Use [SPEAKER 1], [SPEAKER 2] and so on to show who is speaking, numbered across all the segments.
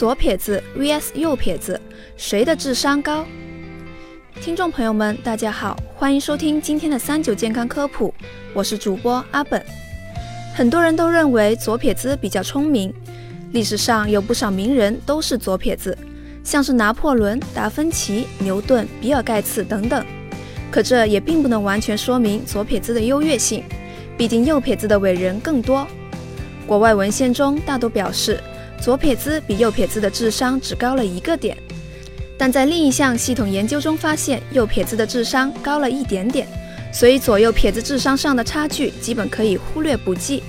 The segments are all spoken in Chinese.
[SPEAKER 1] 左撇子 vs 右撇子，谁的智商高？听众朋友们，大家好，欢迎收听今天的三九健康科普，我是主播阿本。很多人都认为左撇子比较聪明，历史上有不少名人都是左撇子，像是拿破仑、达芬奇、牛顿、比尔盖茨等等。可这也并不能完全说明左撇子的优越性，毕竟右撇子的伟人更多。国外文献中大多表示，左撇子比右撇子的智商只高了一个点，但在另一项系统研究中发现，右撇子的智商高了一点点，所以左右撇子智商上的差距基本可以忽略不计。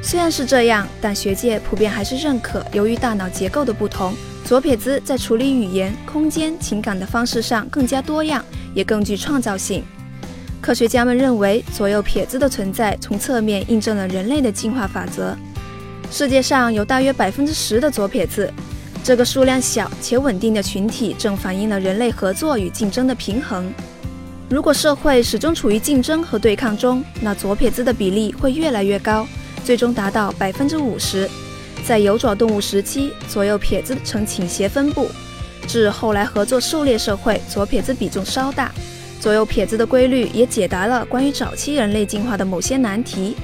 [SPEAKER 1] 虽然是这样，但学界普遍还是认可，由于大脑结构的不同，左撇子在处理语言、空间、情感的方式上更加多样，也更具创造性。科学家们认为，左右撇子的存在从侧面印证了人类的进化法则。世界上有大约百分之十的左撇子，这个数量小且稳定的群体正反映了人类合作与竞争的平衡。如果社会始终处于竞争和对抗中，那左撇子的比例会越来越高，最终达到百分之五十。在有爪动物时期，左右撇子呈倾斜分布；至后来合作狩猎社会，左撇子比重稍大。左右撇子的规律也解答了关于早期人类进化的某些难题。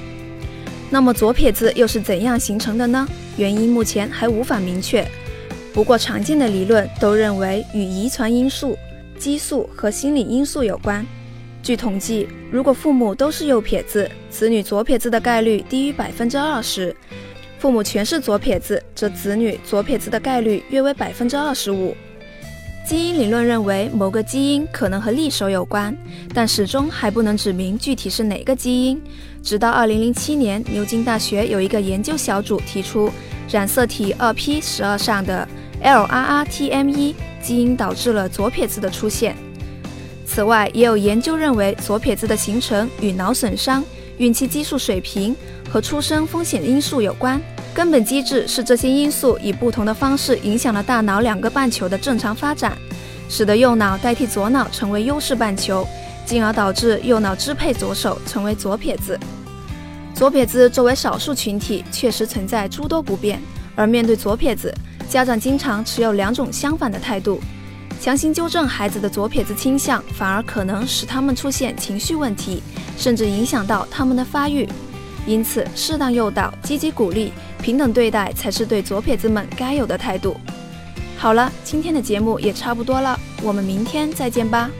[SPEAKER 1] 那么左撇子又是怎样形成的呢？原因目前还无法明确。不过常见的理论都认为与遗传因素、激素和心理因素有关。据统计，如果父母都是右撇子，子女左撇子的概率低于百分之二十；父母全是左撇子，则子女左撇子的概率约为百分之二十五。基因理论认为某个基因可能和利手有关，但始终还不能指明具体是哪个基因。直到2007年，牛津大学有一个研究小组提出，染色体 2p12 上的 LRRTME 基因导致了左撇子的出现。此外，也有研究认为左撇子的形成与脑损伤、孕期激素水平和出生风险因素有关。根本机制是这些因素以不同的方式影响了大脑两个半球的正常发展，使得右脑代替左脑成为优势半球，进而导致右脑支配左手成为左撇子。左撇子作为少数群体，确实存在诸多不便，而面对左撇子，家长经常持有两种相反的态度，强行纠正孩子的左撇子倾向，反而可能使他们出现情绪问题，甚至影响到他们的发育。因此，适当诱导、积极鼓励、平等对待，才是对左撇子们该有的态度。好了，今天的节目也差不多了，我们明天再见吧。